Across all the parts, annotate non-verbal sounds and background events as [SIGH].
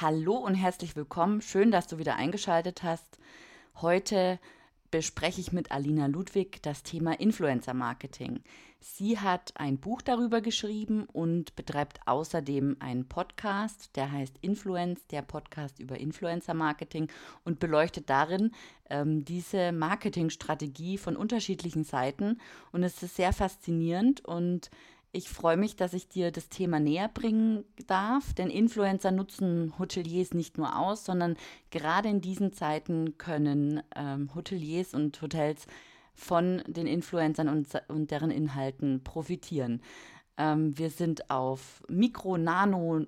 Hallo und herzlich willkommen. Schön, dass du wieder eingeschaltet hast. Heute bespreche ich mit Alina Ludwig das Thema Influencer Marketing. Sie hat ein Buch darüber geschrieben und betreibt außerdem einen Podcast, der heißt Influence, der Podcast über Influencer Marketing und beleuchtet darin ähm, diese Marketingstrategie von unterschiedlichen Seiten. Und es ist sehr faszinierend und ich freue mich, dass ich dir das Thema näher bringen darf, denn Influencer nutzen Hoteliers nicht nur aus, sondern gerade in diesen Zeiten können ähm, Hoteliers und Hotels von den Influencern und, und deren Inhalten profitieren. Ähm, wir sind auf Mikro, Nano,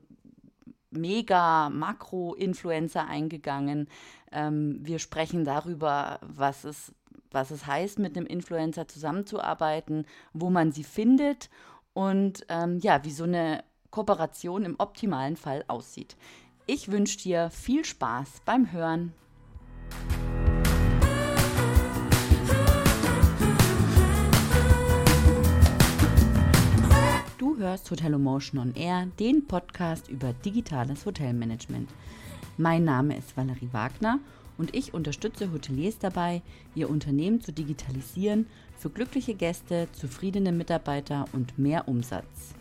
Mega, Makro-Influencer eingegangen. Ähm, wir sprechen darüber, was es, was es heißt, mit einem Influencer zusammenzuarbeiten, wo man sie findet und ähm, ja, wie so eine Kooperation im optimalen Fall aussieht. Ich wünsche dir viel Spaß beim Hören. Du hörst Hotel Emotion on Air, den Podcast über digitales Hotelmanagement. Mein Name ist Valerie Wagner und ich unterstütze Hoteliers dabei, ihr Unternehmen zu digitalisieren für glückliche Gäste, zufriedene Mitarbeiter und mehr Umsatz.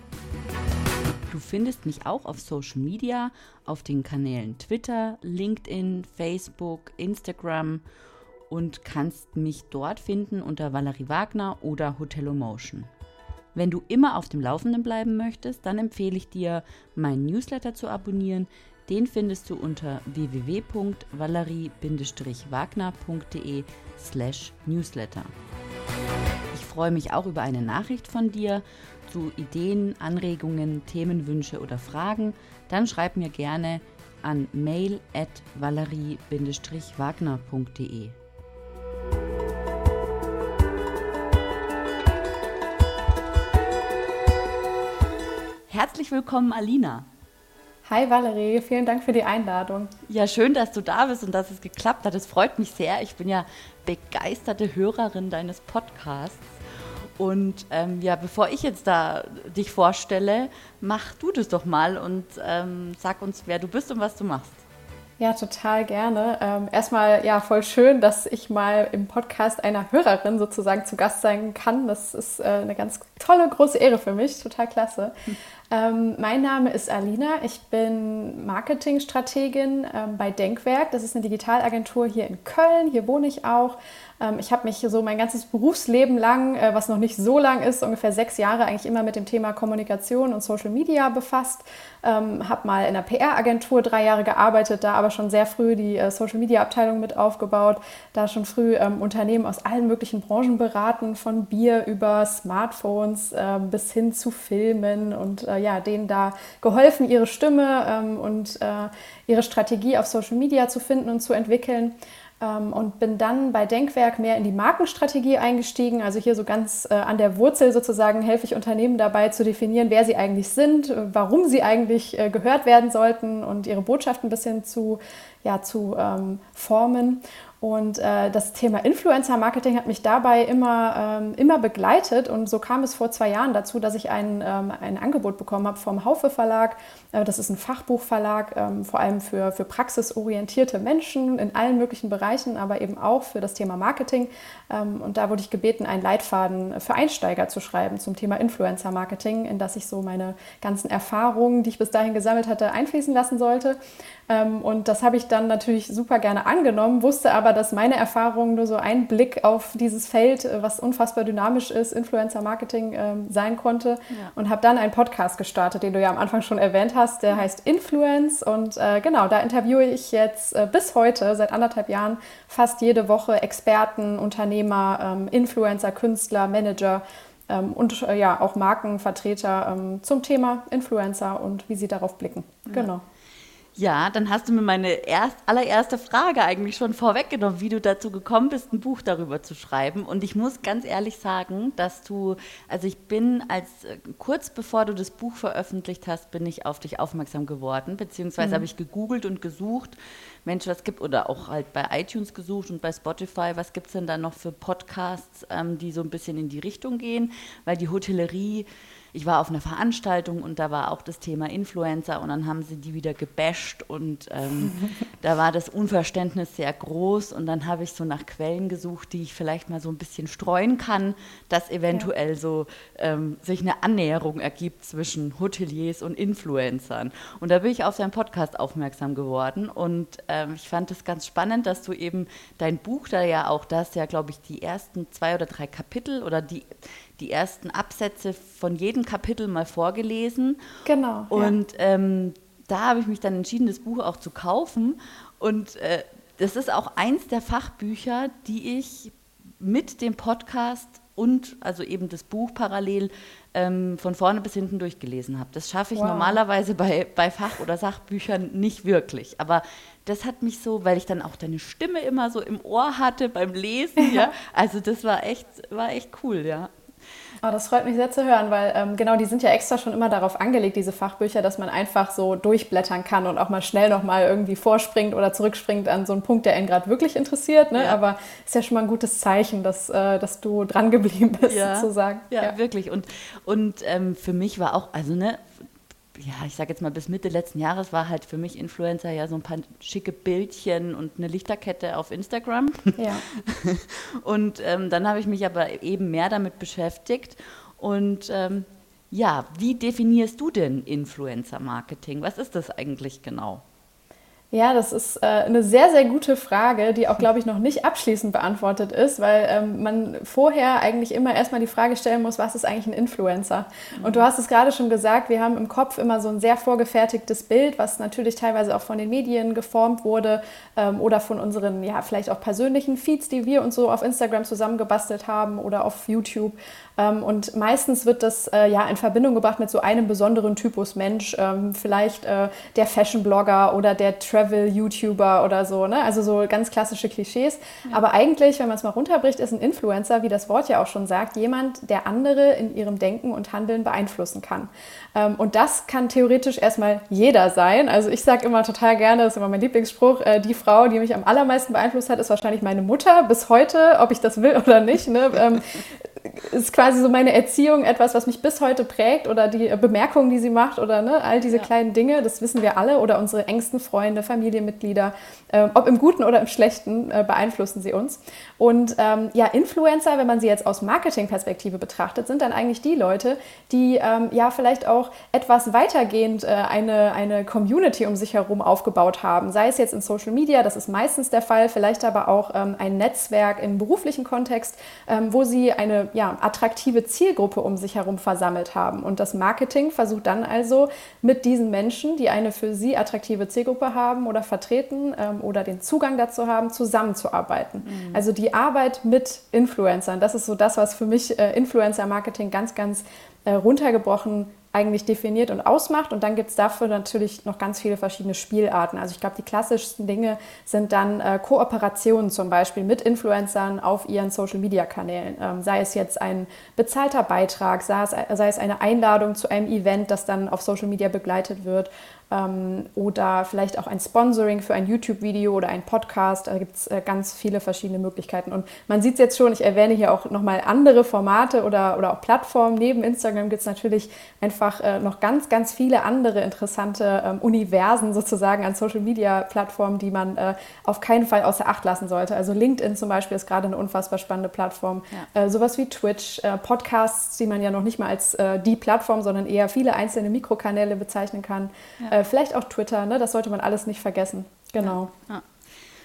Du findest mich auch auf Social Media, auf den Kanälen Twitter, LinkedIn, Facebook, Instagram und kannst mich dort finden unter Valerie Wagner oder Hotelomotion. Wenn du immer auf dem Laufenden bleiben möchtest, dann empfehle ich dir, meinen Newsletter zu abonnieren. Den findest du unter www.valerie-wagner.de slash newsletter freue mich auch über eine Nachricht von dir zu Ideen, Anregungen, Themenwünsche oder Fragen. Dann schreib mir gerne an mail at valerie-wagner.de. Herzlich willkommen, Alina. Hi Valerie, vielen Dank für die Einladung. Ja, schön, dass du da bist und dass es geklappt hat. Es freut mich sehr. Ich bin ja begeisterte Hörerin deines Podcasts. Und ähm, ja, bevor ich jetzt da dich vorstelle, mach du das doch mal und ähm, sag uns, wer du bist und was du machst. Ja, total gerne. Ähm, erstmal, ja, voll schön, dass ich mal im Podcast einer Hörerin sozusagen zu Gast sein kann. Das ist äh, eine ganz tolle, große Ehre für mich. Total klasse. [LAUGHS] Hm. Ähm, mein Name ist Alina. Ich bin Marketingstrategin ähm, bei Denkwerk. Das ist eine Digitalagentur hier in Köln. Hier wohne ich auch. Ähm, ich habe mich so mein ganzes Berufsleben lang, äh, was noch nicht so lang ist, ungefähr sechs Jahre eigentlich immer mit dem Thema Kommunikation und Social Media befasst. Ähm, habe mal in einer PR-Agentur drei Jahre gearbeitet, da aber schon sehr früh die äh, Social Media-Abteilung mit aufgebaut, da schon früh ähm, Unternehmen aus allen möglichen Branchen beraten, von Bier über Smartphones äh, bis hin zu Filmen und äh, ja, denen da geholfen, ihre Stimme ähm, und äh, ihre Strategie auf Social Media zu finden und zu entwickeln ähm, und bin dann bei Denkwerk mehr in die Markenstrategie eingestiegen. Also hier so ganz äh, an der Wurzel sozusagen helfe ich Unternehmen dabei zu definieren, wer sie eigentlich sind, äh, warum sie eigentlich äh, gehört werden sollten und ihre Botschaft ein bisschen zu, ja, zu ähm, formen. Und äh, das Thema Influencer-Marketing hat mich dabei immer, ähm, immer begleitet. Und so kam es vor zwei Jahren dazu, dass ich ein, ähm, ein Angebot bekommen habe vom Haufe Verlag. Äh, das ist ein Fachbuchverlag, ähm, vor allem für, für praxisorientierte Menschen in allen möglichen Bereichen, aber eben auch für das Thema Marketing. Ähm, und da wurde ich gebeten, einen Leitfaden für Einsteiger zu schreiben zum Thema Influencer-Marketing, in das ich so meine ganzen Erfahrungen, die ich bis dahin gesammelt hatte, einfließen lassen sollte. Ähm, und das habe ich dann natürlich super gerne angenommen, wusste aber, dass meine Erfahrung nur so ein Blick auf dieses Feld, äh, was unfassbar dynamisch ist, Influencer-Marketing ähm, sein konnte. Ja. Und habe dann einen Podcast gestartet, den du ja am Anfang schon erwähnt hast. Der heißt Influence. Und äh, genau, da interviewe ich jetzt äh, bis heute, seit anderthalb Jahren, fast jede Woche Experten, Unternehmer, ähm, Influencer, Künstler, Manager und ja auch Markenvertreter zum Thema Influencer und wie sie darauf blicken. Ja. Genau. Ja, dann hast du mir meine erst, allererste Frage eigentlich schon vorweggenommen, wie du dazu gekommen bist, ein Buch darüber zu schreiben. Und ich muss ganz ehrlich sagen, dass du, also ich bin als äh, kurz bevor du das Buch veröffentlicht hast, bin ich auf dich aufmerksam geworden, beziehungsweise mhm. habe ich gegoogelt und gesucht, Mensch, was gibt, oder auch halt bei iTunes gesucht und bei Spotify, was gibt es denn da noch für Podcasts, ähm, die so ein bisschen in die Richtung gehen, weil die Hotellerie ich war auf einer Veranstaltung und da war auch das Thema Influencer und dann haben sie die wieder gebasht und ähm, [LAUGHS] da war das Unverständnis sehr groß und dann habe ich so nach Quellen gesucht, die ich vielleicht mal so ein bisschen streuen kann, dass eventuell ja. so ähm, sich eine Annäherung ergibt zwischen Hoteliers und Influencern. Und da bin ich auf seinen Podcast aufmerksam geworden und ähm, ich fand es ganz spannend, dass du eben dein Buch da ja auch, das ja, glaube ich, die ersten zwei oder drei Kapitel oder die die ersten Absätze von jedem Kapitel mal vorgelesen. Genau. Und ja. ähm, da habe ich mich dann entschieden, das Buch auch zu kaufen. Und äh, das ist auch eins der Fachbücher, die ich mit dem Podcast und also eben das Buch parallel ähm, von vorne bis hinten durchgelesen habe. Das schaffe ich wow. normalerweise bei, bei Fach- oder Sachbüchern nicht wirklich. Aber das hat mich so, weil ich dann auch deine Stimme immer so im Ohr hatte beim Lesen, ja. Also das war echt, war echt cool, ja. Oh, das freut mich sehr zu hören, weil ähm, genau, die sind ja extra schon immer darauf angelegt, diese Fachbücher, dass man einfach so durchblättern kann und auch mal schnell nochmal irgendwie vorspringt oder zurückspringt an so einen Punkt, der einen gerade wirklich interessiert. Ne? Ja. Aber ist ja schon mal ein gutes Zeichen, dass, äh, dass du dran geblieben bist, ja. sozusagen. Ja, ja, wirklich. Und, und ähm, für mich war auch, also ne, ja, ich sage jetzt mal, bis Mitte letzten Jahres war halt für mich Influencer ja so ein paar schicke Bildchen und eine Lichterkette auf Instagram. Ja. [LAUGHS] und ähm, dann habe ich mich aber eben mehr damit beschäftigt. Und ähm, ja, wie definierst du denn Influencer-Marketing? Was ist das eigentlich genau? Ja, das ist äh, eine sehr, sehr gute Frage, die auch, glaube ich, noch nicht abschließend beantwortet ist, weil ähm, man vorher eigentlich immer erstmal die Frage stellen muss, was ist eigentlich ein Influencer? Mhm. Und du hast es gerade schon gesagt, wir haben im Kopf immer so ein sehr vorgefertigtes Bild, was natürlich teilweise auch von den Medien geformt wurde ähm, oder von unseren, ja, vielleicht auch persönlichen Feeds, die wir uns so auf Instagram zusammengebastelt haben oder auf YouTube. Ähm, und meistens wird das äh, ja in Verbindung gebracht mit so einem besonderen Typus Mensch, ähm, vielleicht äh, der Fashion-Blogger oder der Travel-YouTuber oder so. Ne? Also so ganz klassische Klischees. Ja. Aber eigentlich, wenn man es mal runterbricht, ist ein Influencer, wie das Wort ja auch schon sagt, jemand, der andere in ihrem Denken und Handeln beeinflussen kann. Ähm, und das kann theoretisch erstmal jeder sein. Also ich sage immer total gerne, das ist immer mein Lieblingsspruch, äh, die Frau, die mich am allermeisten beeinflusst hat, ist wahrscheinlich meine Mutter bis heute, ob ich das will oder nicht. Ne? Ähm, ist quasi so meine Erziehung etwas, was mich bis heute prägt oder die Bemerkungen, die sie macht oder ne, all diese ja. kleinen Dinge, das wissen wir alle oder unsere engsten Freunde, Familienmitglieder, äh, ob im Guten oder im Schlechten, äh, beeinflussen sie uns. Und ähm, ja, Influencer, wenn man sie jetzt aus Marketingperspektive betrachtet, sind dann eigentlich die Leute, die ähm, ja vielleicht auch etwas weitergehend äh, eine, eine Community um sich herum aufgebaut haben, sei es jetzt in Social Media, das ist meistens der Fall, vielleicht aber auch ähm, ein Netzwerk im beruflichen Kontext, ähm, wo sie eine ja, attraktive Zielgruppe um sich herum versammelt haben. Und das Marketing versucht dann also mit diesen Menschen, die eine für sie attraktive Zielgruppe haben oder vertreten ähm, oder den Zugang dazu haben, zusammenzuarbeiten. Mhm. Also die Arbeit mit Influencern, das ist so das, was für mich äh, Influencer-Marketing ganz, ganz äh, runtergebrochen eigentlich definiert und ausmacht. Und dann gibt es dafür natürlich noch ganz viele verschiedene Spielarten. Also ich glaube, die klassischsten Dinge sind dann äh, Kooperationen zum Beispiel mit Influencern auf ihren Social-Media-Kanälen. Ähm, sei es jetzt ein bezahlter Beitrag, sei es, sei es eine Einladung zu einem Event, das dann auf Social Media begleitet wird oder vielleicht auch ein Sponsoring für ein YouTube-Video oder ein Podcast. Da gibt es äh, ganz viele verschiedene Möglichkeiten. Und man sieht es jetzt schon, ich erwähne hier auch nochmal andere Formate oder, oder auch Plattformen. Neben Instagram gibt es natürlich einfach äh, noch ganz, ganz viele andere interessante ähm, Universen sozusagen an Social-Media-Plattformen, die man äh, auf keinen Fall außer Acht lassen sollte. Also LinkedIn zum Beispiel ist gerade eine unfassbar spannende Plattform. Ja. Sowas wie Twitch, Podcasts, die man ja noch nicht mal als die Plattform, sondern eher viele einzelne Mikrokanäle bezeichnen kann. Ja äh, vielleicht auch Twitter, ne? das sollte man alles nicht vergessen. Genau. Ja, ja.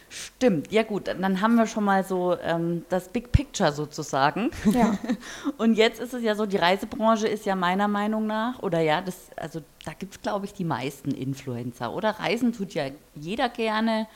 Stimmt, ja gut, dann haben wir schon mal so ähm, das Big Picture sozusagen. Ja. [LAUGHS] Und jetzt ist es ja so, die Reisebranche ist ja meiner Meinung nach, oder ja, das, also da gibt es, glaube ich, die meisten Influencer, oder? Reisen tut ja jeder gerne.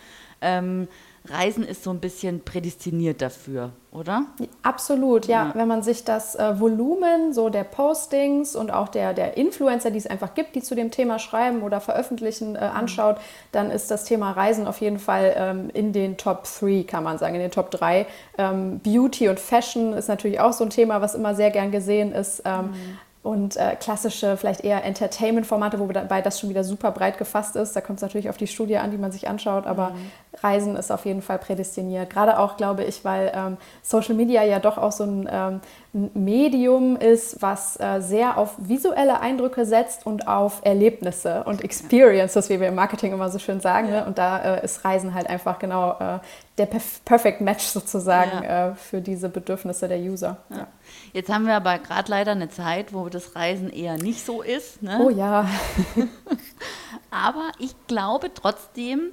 Ähm, Reisen ist so ein bisschen prädestiniert dafür, oder? Absolut, ja. ja. Wenn man sich das äh, Volumen so der Postings und auch der, der Influencer, die es einfach gibt, die zu dem Thema schreiben oder veröffentlichen, äh, anschaut, mhm. dann ist das Thema Reisen auf jeden Fall ähm, in den Top 3, kann man sagen, in den Top 3. Ähm, Beauty und Fashion ist natürlich auch so ein Thema, was immer sehr gern gesehen ist. Ähm, mhm und äh, klassische, vielleicht eher Entertainment-Formate, wobei das schon wieder super breit gefasst ist. Da kommt es natürlich auf die Studie an, die man sich anschaut, aber mhm. Reisen ist auf jeden Fall prädestiniert. Gerade auch, glaube ich, weil ähm, Social Media ja doch auch so ein, ähm, Medium ist, was äh, sehr auf visuelle Eindrücke setzt und auf Erlebnisse und Experiences, wie wir im Marketing immer so schön sagen. Ja. Ne? Und da äh, ist Reisen halt einfach genau äh, der perf Perfect Match sozusagen ja. Äh, für diese Bedürfnisse der User. Ja. Jetzt haben wir aber gerade leider eine Zeit, wo das Reisen eher nicht so ist. Ne? Oh ja. [LAUGHS] aber ich glaube trotzdem,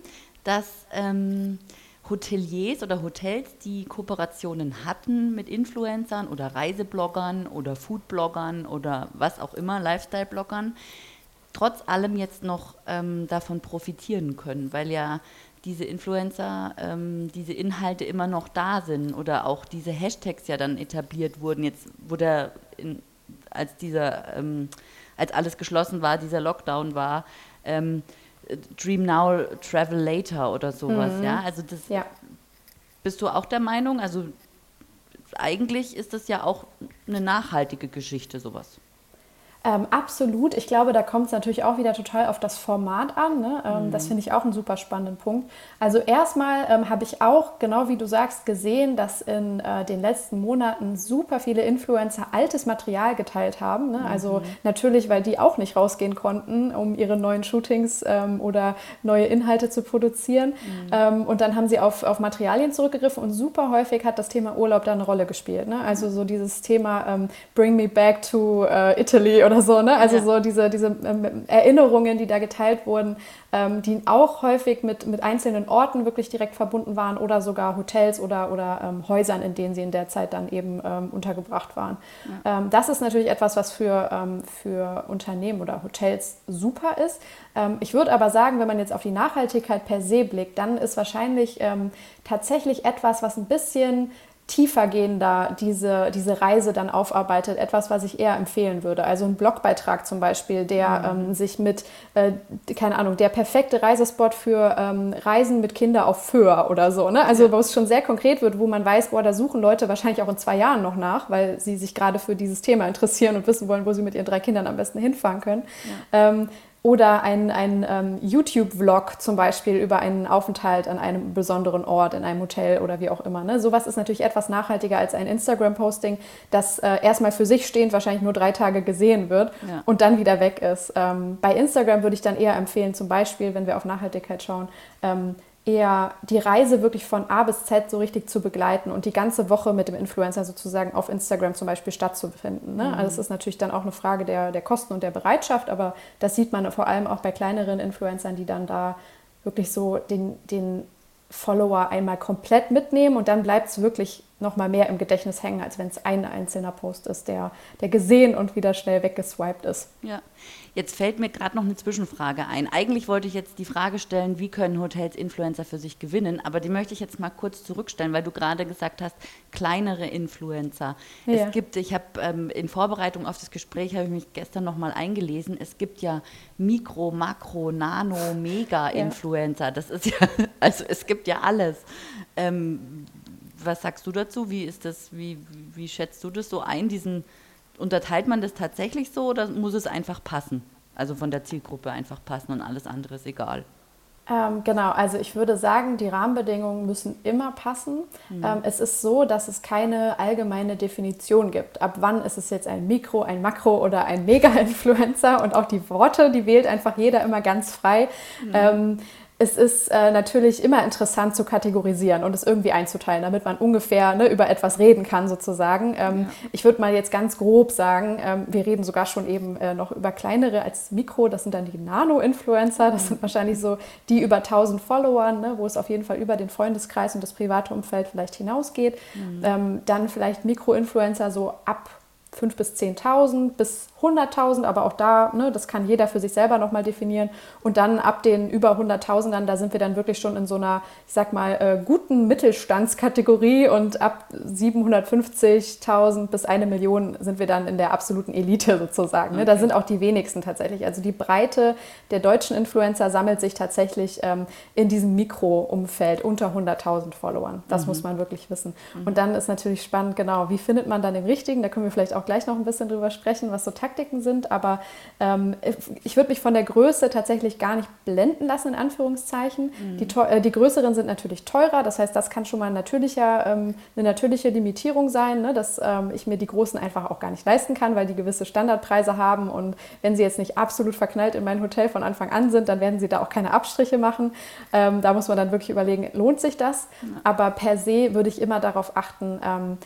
dass ähm, Hoteliers oder Hotels, die Kooperationen hatten mit Influencern oder Reisebloggern oder Foodbloggern oder was auch immer, Lifestyle-Bloggern, trotz allem jetzt noch ähm, davon profitieren können, weil ja diese Influencer, ähm, diese Inhalte immer noch da sind oder auch diese Hashtags ja dann etabliert wurden. Jetzt wurde in, als dieser, ähm, als alles geschlossen war, dieser Lockdown war, ähm, Dream Now, Travel Later oder sowas, mhm. ja. Also das ja. bist du auch der Meinung? Also eigentlich ist das ja auch eine nachhaltige Geschichte, sowas. Ähm, absolut. Ich glaube, da kommt es natürlich auch wieder total auf das Format an. Ne? Ähm, mhm. Das finde ich auch einen super spannenden Punkt. Also erstmal ähm, habe ich auch, genau wie du sagst, gesehen, dass in äh, den letzten Monaten super viele Influencer altes Material geteilt haben. Ne? Also mhm. Also natürlich, weil die auch nicht rausgehen konnten, um ihre neuen Shootings ähm, oder neue Inhalte zu produzieren. Mhm. Ähm, und dann haben sie auf, auf Materialien zurückgegriffen und super häufig hat das Thema Urlaub da eine Rolle gespielt. Ne? Also so dieses Thema ähm, Bring me back to uh, Italy oder oder so, ne? Also ja. so diese, diese ähm, Erinnerungen, die da geteilt wurden, ähm, die auch häufig mit, mit einzelnen Orten wirklich direkt verbunden waren oder sogar Hotels oder, oder ähm, Häusern, in denen sie in der Zeit dann eben ähm, untergebracht waren. Ja. Ähm, das ist natürlich etwas, was für, ähm, für Unternehmen oder Hotels super ist. ich würde aber sagen, wenn man jetzt auf die Nachhaltigkeit per se blickt, dann ist wahrscheinlich tatsächlich etwas, was ein bisschen tiefergehender diese, diese Reise dann aufarbeitet. Etwas, was ich eher empfehlen würde. Also ein Blogbeitrag zum Beispiel, der mhm. ähm, sich mit, äh, keine Ahnung, der perfekte Reisespot für ähm, Reisen mit Kindern auf Föhr oder so. Ne? Also wo es schon sehr konkret wird, wo man weiß, boah, da suchen Leute wahrscheinlich auch in zwei Jahren noch nach, weil sie sich gerade für dieses Thema interessieren und wissen wollen, wo sie mit ihren drei Kindern am besten hinfahren können. Ja. Ähm, oder ein, ein ähm, YouTube-Vlog zum Beispiel über einen Aufenthalt an einem besonderen Ort, in einem Hotel oder wie auch immer. Ne? Sowas ist natürlich etwas nachhaltiger als ein Instagram-Posting, das äh, erstmal für sich stehend wahrscheinlich nur drei Tage gesehen wird ja. und dann wieder weg ist. Ähm, bei Instagram würde ich dann eher empfehlen, zum Beispiel, wenn wir auf Nachhaltigkeit schauen, ähm, eher die Reise wirklich von A bis Z so richtig zu begleiten und die ganze Woche mit dem Influencer sozusagen auf Instagram zum Beispiel stattzufinden. Ne? Mhm. Also es ist natürlich dann auch eine Frage der, der Kosten und der Bereitschaft, aber das sieht man vor allem auch bei kleineren Influencern, die dann da wirklich so den, den Follower einmal komplett mitnehmen und dann bleibt es wirklich noch mal mehr im Gedächtnis hängen, als wenn es ein einzelner Post ist, der, der gesehen und wieder schnell weggeswiped ist. Ja, jetzt fällt mir gerade noch eine Zwischenfrage ein. Eigentlich wollte ich jetzt die Frage stellen, wie können Hotels Influencer für sich gewinnen, aber die möchte ich jetzt mal kurz zurückstellen, weil du gerade gesagt hast, kleinere Influencer. Ja. Es gibt, ich habe ähm, in Vorbereitung auf das Gespräch, habe ich mich gestern noch mal eingelesen, es gibt ja Mikro, Makro, Nano, Mega-Influencer. Ja. Das ist ja, [LAUGHS] also es gibt ja alles. Ähm, was sagst du dazu? Wie ist das, wie, wie schätzt du das so ein? Diesen, unterteilt man das tatsächlich so oder muss es einfach passen? Also von der Zielgruppe einfach passen und alles andere ist egal. Ähm, genau, also ich würde sagen, die Rahmenbedingungen müssen immer passen. Mhm. Ähm, es ist so, dass es keine allgemeine Definition gibt. Ab wann ist es jetzt ein Mikro, ein Makro oder ein Mega-Influencer? Und auch die Worte, die wählt einfach jeder immer ganz frei. Mhm. Ähm, es ist äh, natürlich immer interessant zu kategorisieren und es irgendwie einzuteilen, damit man ungefähr ne, über etwas reden kann, sozusagen. Ähm, ja. Ich würde mal jetzt ganz grob sagen, ähm, wir reden sogar schon eben äh, noch über kleinere als Mikro, das sind dann die Nano-Influencer, das sind wahrscheinlich so die über 1000 Followern, ne, wo es auf jeden Fall über den Freundeskreis und das private Umfeld vielleicht hinausgeht. Mhm. Ähm, dann vielleicht Mikro-Influencer so ab 5.000 bis 10.000 bis 100.000, aber auch da, ne, das kann jeder für sich selber nochmal definieren. Und dann ab den über 100.000ern, da sind wir dann wirklich schon in so einer, ich sag mal, äh, guten Mittelstandskategorie und ab 750.000 bis eine Million sind wir dann in der absoluten Elite sozusagen. Ne? Okay. Da sind auch die wenigsten tatsächlich. Also die Breite der deutschen Influencer sammelt sich tatsächlich ähm, in diesem Mikro-Umfeld unter 100.000 Followern. Das mhm. muss man wirklich wissen. Mhm. Und dann ist natürlich spannend, genau, wie findet man dann den richtigen? Da können wir vielleicht auch gleich noch ein bisschen drüber sprechen, was so Taktiken sind. Aber ähm, ich würde mich von der Größe tatsächlich gar nicht blenden lassen, in Anführungszeichen. Mhm. Die, äh, die größeren sind natürlich teurer. Das heißt, das kann schon mal ein natürlicher, ähm, eine natürliche Limitierung sein, ne? dass ähm, ich mir die großen einfach auch gar nicht leisten kann, weil die gewisse Standardpreise haben. Und wenn sie jetzt nicht absolut verknallt in mein Hotel von Anfang an sind, dann werden sie da auch keine Abstriche machen. Ähm, da muss man dann wirklich überlegen, lohnt sich das? Mhm. Aber per se würde ich immer darauf achten, ähm,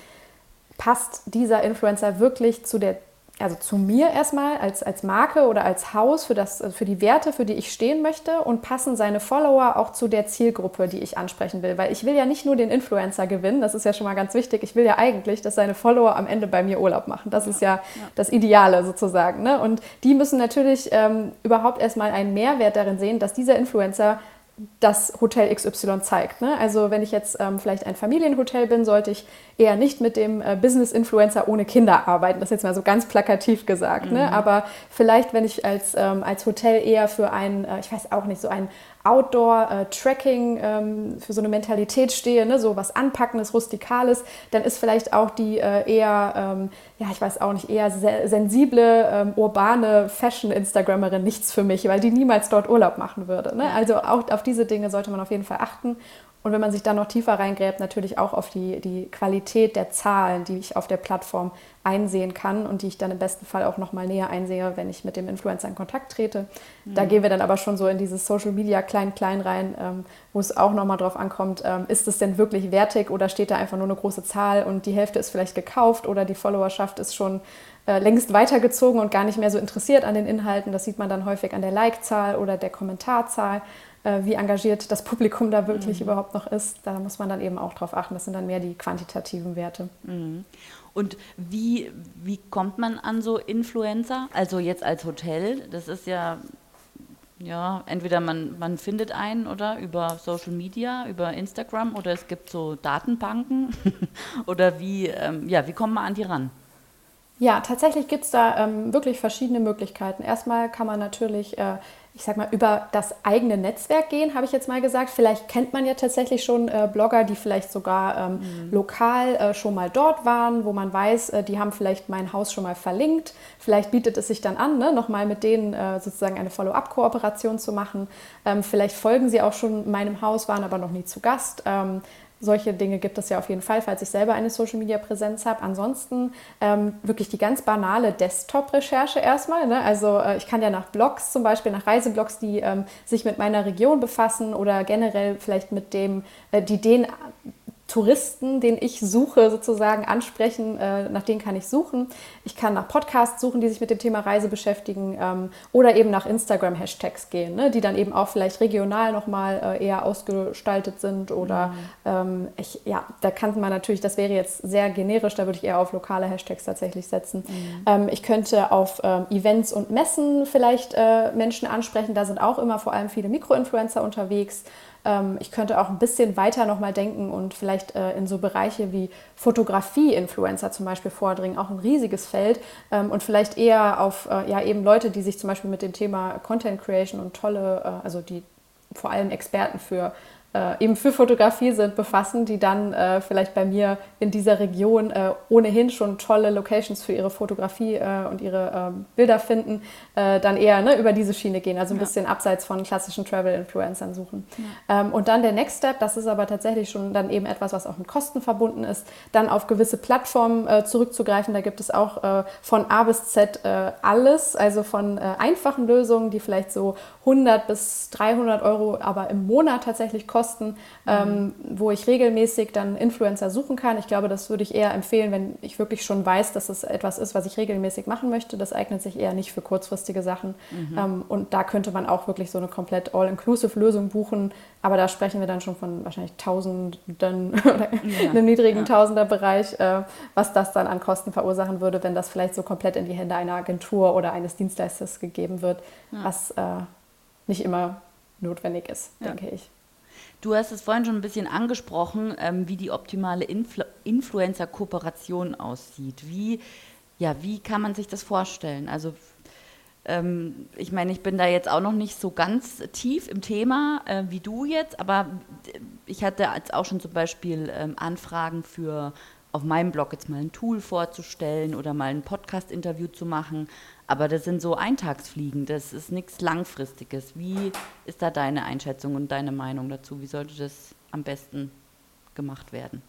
passt dieser Influencer wirklich zu der also zu mir erstmal als, als Marke oder als Haus für, das, für die Werte, für die ich stehen möchte und passen seine Follower auch zu der Zielgruppe, die ich ansprechen will. Weil ich will ja nicht nur den Influencer gewinnen, das ist ja schon mal ganz wichtig. Ich will ja eigentlich, dass seine Follower am Ende bei mir Urlaub machen. Das ja, ist ja, ja, das Ideale sozusagen. Ne? Und die müssen natürlich ähm, überhaupt erstmal einen Mehrwert darin sehen, dass dieser Influencer das Hotel XY zeigt. Ne? Also wenn ich jetzt ähm, vielleicht ein Familienhotel bin, sollte ich eher nicht mit dem äh, Business-Influencer ohne Kinder arbeiten. Das ist jetzt mal so ganz plakativ gesagt. Ne? Mhm. Ne? Aber vielleicht, wenn ich als, ähm, als Hotel eher für ein, äh, ich weiß auch nicht, so ein Outdoor-Tracking äh, ähm, für so eine Mentalität stehe, ne? so was Anpackendes, Rustikales, dann ist vielleicht auch die äh, eher, ähm, ja, ich weiß auch nicht, eher se sensible, ähm, urbane Fashion-Instagrammerin nichts für mich, weil die niemals dort Urlaub machen würde. Ne? Also auch auf diese Dinge sollte man auf jeden Fall achten. Und wenn man sich dann noch tiefer reingräbt, natürlich auch auf die, die Qualität der Zahlen, die ich auf der Plattform einsehen kann und die ich dann im besten Fall auch noch mal näher einsehe, wenn ich mit dem Influencer in Kontakt trete. Mhm. Da gehen wir dann aber schon so in dieses Social Media klein-klein rein, ähm, wo es auch noch mal drauf ankommt, ähm, ist es denn wirklich wertig oder steht da einfach nur eine große Zahl und die Hälfte ist vielleicht gekauft oder die Followerschaft ist schon äh, längst weitergezogen und gar nicht mehr so interessiert an den Inhalten. Das sieht man dann häufig an der Like-Zahl oder der Kommentarzahl wie engagiert das Publikum da wirklich mhm. überhaupt noch ist. Da muss man dann eben auch drauf achten. Das sind dann mehr die quantitativen Werte. Mhm. Und wie, wie kommt man an so Influencer? Also jetzt als Hotel, das ist ja, ja, entweder man, man findet einen oder über Social Media, über Instagram oder es gibt so Datenbanken [LAUGHS] oder wie, ähm, ja, wie kommt man an die ran? Ja, tatsächlich gibt es da ähm, wirklich verschiedene Möglichkeiten. Erstmal kann man natürlich äh, ich sag mal, über das eigene Netzwerk gehen, habe ich jetzt mal gesagt. Vielleicht kennt man ja tatsächlich schon äh, Blogger, die vielleicht sogar ähm, mhm. lokal äh, schon mal dort waren, wo man weiß, äh, die haben vielleicht mein Haus schon mal verlinkt. Vielleicht bietet es sich dann an, ne, nochmal mit denen äh, sozusagen eine Follow-up-Kooperation zu machen. Ähm, vielleicht folgen sie auch schon meinem Haus, waren aber noch nie zu Gast. Ähm, solche Dinge gibt es ja auf jeden Fall, falls ich selber eine Social-Media-Präsenz habe. Ansonsten ähm, wirklich die ganz banale Desktop-Recherche erstmal. Ne? Also äh, ich kann ja nach Blogs, zum Beispiel nach Reiseblogs, die ähm, sich mit meiner Region befassen oder generell vielleicht mit dem, äh, die den Touristen, den ich suche, sozusagen ansprechen. Äh, nach denen kann ich suchen. Ich kann nach Podcasts suchen, die sich mit dem Thema Reise beschäftigen ähm, oder eben nach Instagram-Hashtags gehen, ne, die dann eben auch vielleicht regional nochmal äh, eher ausgestaltet sind oder mhm. ähm, ich, ja, da kann man natürlich, das wäre jetzt sehr generisch, da würde ich eher auf lokale Hashtags tatsächlich setzen. Mhm. Ähm, ich könnte auf ähm, Events und Messen vielleicht äh, Menschen ansprechen, da sind auch immer vor allem viele Mikroinfluencer unterwegs. Ähm, ich könnte auch ein bisschen weiter nochmal denken und vielleicht äh, in so Bereiche wie Fotografie-Influencer zum Beispiel vordringen, auch ein riesiges Feld. Ähm, und vielleicht eher auf äh, ja eben Leute, die sich zum Beispiel mit dem Thema Content Creation und tolle, äh, also die vor allem Experten für äh, eben für Fotografie sind, befassen, die dann äh, vielleicht bei mir in dieser Region äh, ohnehin schon tolle Locations für ihre Fotografie äh, und ihre ähm, Bilder finden, äh, dann eher ne, über diese Schiene gehen, also ein ja. bisschen abseits von klassischen Travel-Influencern suchen. Ja. Ähm, und dann der Next Step, das ist aber tatsächlich schon dann eben etwas, was auch mit Kosten verbunden ist, dann auf gewisse Plattformen äh, zurückzugreifen. Da gibt es auch von A bis Z alles, also von einfachen Lösungen, die vielleicht so 100 bis 300 Euro aber im Monat tatsächlich kosten kosten, ähm, wo ich regelmäßig dann Influencer suchen kann. Ich glaube, das würde ich eher empfehlen, wenn ich wirklich schon weiß, dass es etwas ist, was ich regelmäßig machen möchte. Das eignet sich eher nicht für kurzfristige Sachen. Mhm. Ähm, und da könnte man auch wirklich so eine komplett All-Inclusive-Lösung buchen. Aber da sprechen wir dann schon von wahrscheinlich Tausenden [LAUGHS] oder ja, einem niedrigen ja. Tausenderbereich, äh, was das dann an Kosten verursachen würde, wenn das vielleicht so komplett in die Hände einer Agentur oder eines Dienstleisters gegeben wird, ja. was äh, nicht immer notwendig ist, denke ich. Du hast es vorhin schon ein bisschen angesprochen, ähm, wie die optimale Influ Influencer-Kooperation aussieht. Wie, ja, wie kann man sich das vorstellen? Also ähm, ich meine, ich bin da jetzt auch noch nicht so ganz tief im Thema äh, wie du jetzt, aber ich hatte jetzt auch schon zum Beispiel ähm, Anfragen für auf meinem Blog jetzt mal ein Tool vorzustellen oder mal ein Podcast-Interview zu machen. Aber das sind so Eintagsfliegen, das ist nichts Langfristiges. Wie ist da deine Einschätzung und deine Meinung dazu? Wie sollte das am besten gemacht werden?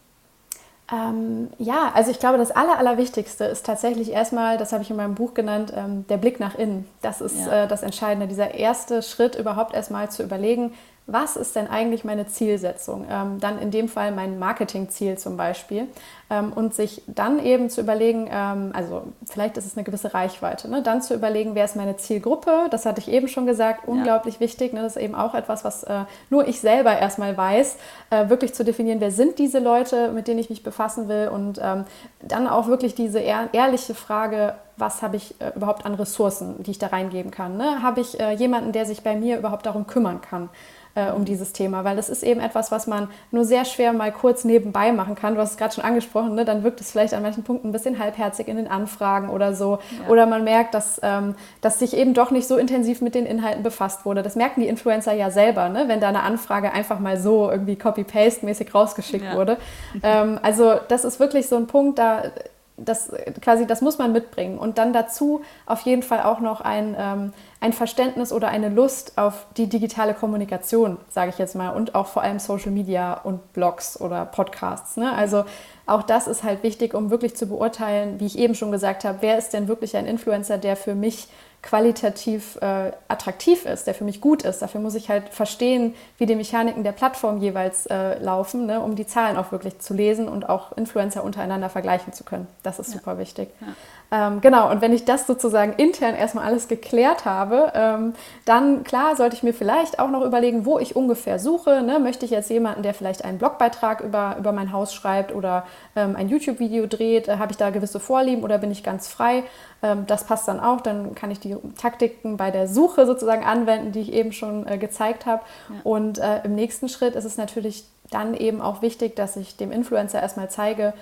Ähm, ja, also ich glaube, das Aller, Allerwichtigste ist tatsächlich erstmal, das habe ich in meinem Buch genannt, ähm, der Blick nach innen. Das ist ja. äh, das Entscheidende, dieser erste Schritt überhaupt erstmal zu überlegen, was ist denn eigentlich meine Zielsetzung? Ähm, dann in dem Fall mein Marketingziel zum Beispiel. Ähm, und sich dann eben zu überlegen, ähm, also vielleicht ist es eine gewisse Reichweite, ne? dann zu überlegen, wer ist meine Zielgruppe? Das hatte ich eben schon gesagt, unglaublich ja. wichtig. Ne? Das ist eben auch etwas, was äh, nur ich selber erstmal weiß, äh, wirklich zu definieren, wer sind diese Leute, mit denen ich mich befassen will. Und ähm, dann auch wirklich diese ehr ehrliche Frage, was habe ich äh, überhaupt an Ressourcen, die ich da reingeben kann? Ne? Habe ich äh, jemanden, der sich bei mir überhaupt darum kümmern kann? Äh, um dieses Thema, weil das ist eben etwas, was man nur sehr schwer mal kurz nebenbei machen kann. Du hast es gerade schon angesprochen, ne? dann wirkt es vielleicht an manchen Punkten ein bisschen halbherzig in den Anfragen oder so. Ja. Oder man merkt, dass, ähm, dass sich eben doch nicht so intensiv mit den Inhalten befasst wurde. Das merken die Influencer ja selber, ne? wenn da eine Anfrage einfach mal so irgendwie Copy-Paste-mäßig rausgeschickt ja. wurde. Ähm, also das ist wirklich so ein Punkt, da das quasi, das muss man mitbringen. Und dann dazu auf jeden Fall auch noch ein, ähm, ein Verständnis oder eine Lust auf die digitale Kommunikation, sage ich jetzt mal, und auch vor allem Social Media und Blogs oder Podcasts. Ne? Also auch das ist halt wichtig, um wirklich zu beurteilen, wie ich eben schon gesagt habe, wer ist denn wirklich ein Influencer, der für mich qualitativ äh, attraktiv ist, der für mich gut ist. Dafür muss ich halt verstehen, wie die Mechaniken der Plattform jeweils äh, laufen, ne, um die Zahlen auch wirklich zu lesen und auch Influencer untereinander vergleichen zu können. Das ist ja. super wichtig. Ja. Ähm, genau, und wenn ich das sozusagen intern erstmal alles geklärt habe, ähm, dann klar sollte ich mir vielleicht auch noch überlegen, wo ich ungefähr suche. Ne? Möchte ich jetzt jemanden, der vielleicht einen Blogbeitrag über, über mein Haus schreibt oder ähm, ein YouTube-Video dreht? Äh, Habe ich da gewisse Vorlieben oder bin ich ganz frei? Ähm, das passt dann auch. Dann kann ich die Taktiken bei der Suche sozusagen anwenden, die ich eben schon äh, gezeigt habe. Ja. Und äh, im nächsten Schritt ist es natürlich dann eben auch wichtig, dass ich dem Influencer erstmal zeige,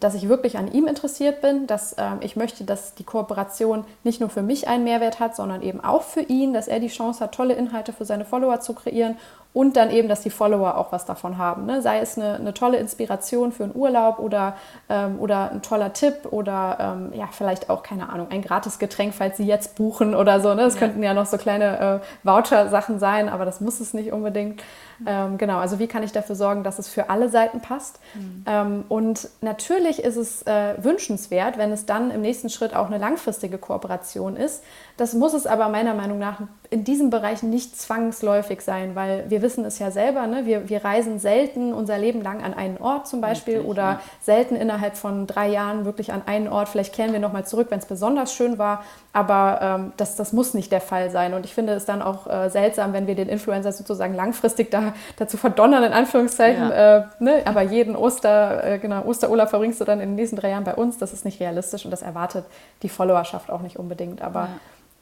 dass ich wirklich an ihm interessiert bin, dass ähm, ich möchte, dass die Kooperation nicht nur für mich einen Mehrwert hat, sondern eben auch für ihn, dass er die Chance hat, tolle Inhalte für seine Follower zu kreieren und dann eben, dass die Follower auch was davon haben. Ne? Sei es eine, eine, tolle Inspiration für einen Urlaub oder, ähm, oder ein toller Tipp oder ähm, ja, vielleicht auch, keine Ahnung, ein gratis Getränk, falls sie jetzt buchen oder so. Ne? Das ja. könnten ja noch so kleine äh, Voucher-Sachen sein, aber das muss es nicht unbedingt. Ähm, genau, also wie kann ich dafür sorgen, dass es für alle Seiten passt? Mhm. Ähm, und natürlich ist es äh, wünschenswert, wenn es dann im nächsten Schritt auch eine langfristige Kooperation ist. Das muss es aber meiner Meinung nach in diesem Bereich nicht zwangsläufig sein, weil wir wissen es ja selber, ne? wir, wir reisen selten unser Leben lang an einen Ort zum Beispiel Richtig, oder ja. selten innerhalb von drei Jahren wirklich an einen Ort. Vielleicht kehren wir nochmal zurück, wenn es besonders schön war, aber ähm, das, das muss nicht der Fall sein. Und ich finde es dann auch äh, seltsam, wenn wir den Influencer sozusagen langfristig da, dazu verdonnern, in Anführungszeichen, ja. äh, ne? aber jeden Oster, äh, genau, Osterurlaub verbringst du dann in den nächsten drei Jahren bei uns. Das ist nicht realistisch und das erwartet die Followerschaft auch nicht unbedingt. Aber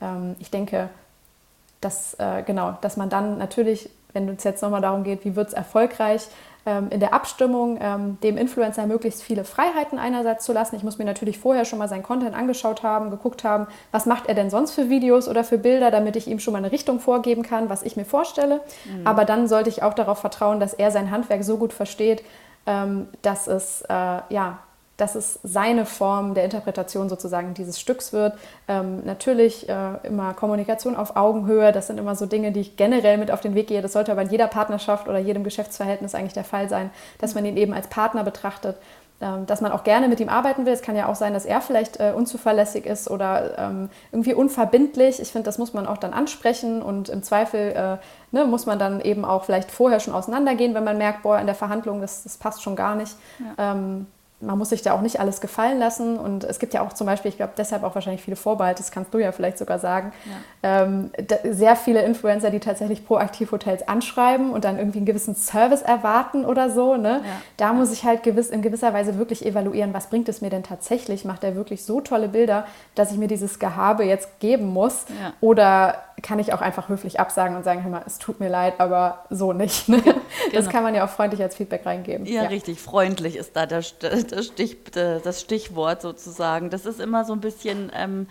ja. ähm, ich denke, dass, äh, genau, dass man dann natürlich, wenn es jetzt nochmal darum geht, wie wird es erfolgreich, ähm, in der Abstimmung ähm, dem Influencer möglichst viele Freiheiten einerseits zu lassen. Ich muss mir natürlich vorher schon mal seinen Content angeschaut haben, geguckt haben, was macht er denn sonst für Videos oder für Bilder, damit ich ihm schon mal eine Richtung vorgeben kann, was ich mir vorstelle. Mhm. Aber dann sollte ich auch darauf vertrauen, dass er sein Handwerk so gut versteht, ähm, dass es äh, ja dass es seine Form der Interpretation sozusagen dieses Stücks wird. Ähm, natürlich äh, immer Kommunikation auf Augenhöhe, das sind immer so Dinge, die ich generell mit auf den Weg gehe. Das sollte aber in jeder Partnerschaft oder jedem Geschäftsverhältnis eigentlich der Fall sein, dass man ihn eben als Partner betrachtet, ähm, dass man auch gerne mit ihm arbeiten will. Es kann ja auch sein, dass er vielleicht äh, unzuverlässig ist oder ähm, irgendwie unverbindlich. Ich finde, das muss man auch dann ansprechen und im Zweifel äh, ne, muss man dann eben auch vielleicht vorher schon auseinandergehen, wenn man merkt, boah, in der Verhandlung, das, das passt schon gar nicht. Ja. Ähm, man muss sich da auch nicht alles gefallen lassen. Und es gibt ja auch zum Beispiel, ich glaube, deshalb auch wahrscheinlich viele Vorbehalte, das kannst du ja vielleicht sogar sagen, ja. ähm, sehr viele Influencer, die tatsächlich proaktiv Hotels anschreiben und dann irgendwie einen gewissen Service erwarten oder so. Ne? Ja. Da muss ich halt gewiss, in gewisser Weise wirklich evaluieren, was bringt es mir denn tatsächlich? Macht er wirklich so tolle Bilder, dass ich mir dieses Gehabe jetzt geben muss? Ja. Oder kann ich auch einfach höflich absagen und sagen, hör mal, es tut mir leid, aber so nicht. Ne? Das genau. kann man ja auch freundlich als Feedback reingeben. Ja, ja. richtig. Freundlich ist da das, das, Stich, das Stichwort sozusagen. Das ist immer so ein bisschen... Ähm,